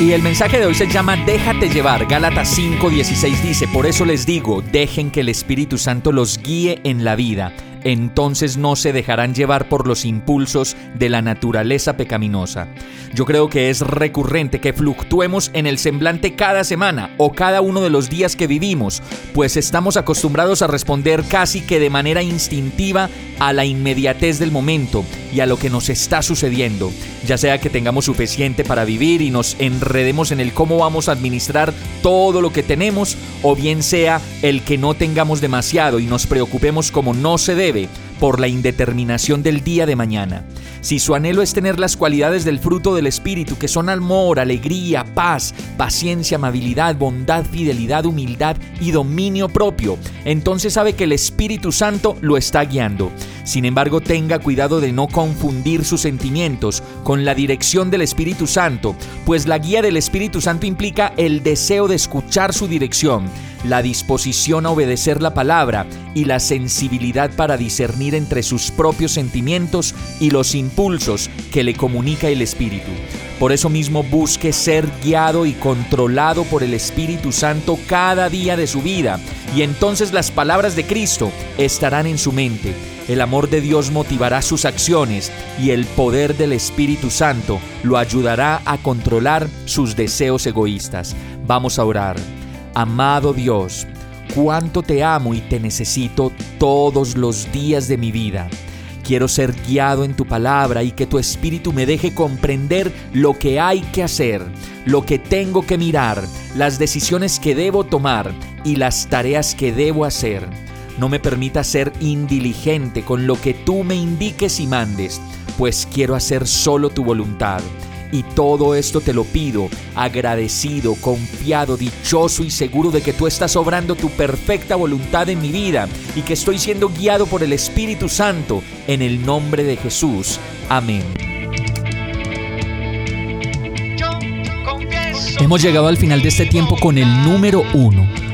Y el mensaje de hoy se llama Déjate llevar. Gálatas 5:16 dice, por eso les digo, dejen que el Espíritu Santo los guíe en la vida entonces no se dejarán llevar por los impulsos de la naturaleza pecaminosa. Yo creo que es recurrente que fluctuemos en el semblante cada semana o cada uno de los días que vivimos, pues estamos acostumbrados a responder casi que de manera instintiva a la inmediatez del momento y a lo que nos está sucediendo, ya sea que tengamos suficiente para vivir y nos enredemos en el cómo vamos a administrar todo lo que tenemos, o bien sea el que no tengamos demasiado y nos preocupemos como no se debe por la indeterminación del día de mañana. Si su anhelo es tener las cualidades del fruto del Espíritu, que son amor, alegría, paz, paciencia, amabilidad, bondad, fidelidad, humildad y dominio propio, entonces sabe que el Espíritu Santo lo está guiando. Sin embargo, tenga cuidado de no confundir sus sentimientos con la dirección del Espíritu Santo, pues la guía del Espíritu Santo implica el deseo de escuchar su dirección, la disposición a obedecer la palabra y la sensibilidad para discernir entre sus propios sentimientos y los impulsos que le comunica el Espíritu. Por eso mismo busque ser guiado y controlado por el Espíritu Santo cada día de su vida, y entonces las palabras de Cristo estarán en su mente. El amor de Dios motivará sus acciones y el poder del Espíritu Santo lo ayudará a controlar sus deseos egoístas. Vamos a orar. Amado Dios, cuánto te amo y te necesito todos los días de mi vida. Quiero ser guiado en tu palabra y que tu espíritu me deje comprender lo que hay que hacer, lo que tengo que mirar, las decisiones que debo tomar y las tareas que debo hacer. No me permita ser indiligente con lo que tú me indiques y mandes, pues quiero hacer solo tu voluntad. Y todo esto te lo pido, agradecido, confiado, dichoso y seguro de que tú estás obrando tu perfecta voluntad en mi vida y que estoy siendo guiado por el Espíritu Santo en el nombre de Jesús. Amén. Hemos llegado al final de este tiempo con el número uno.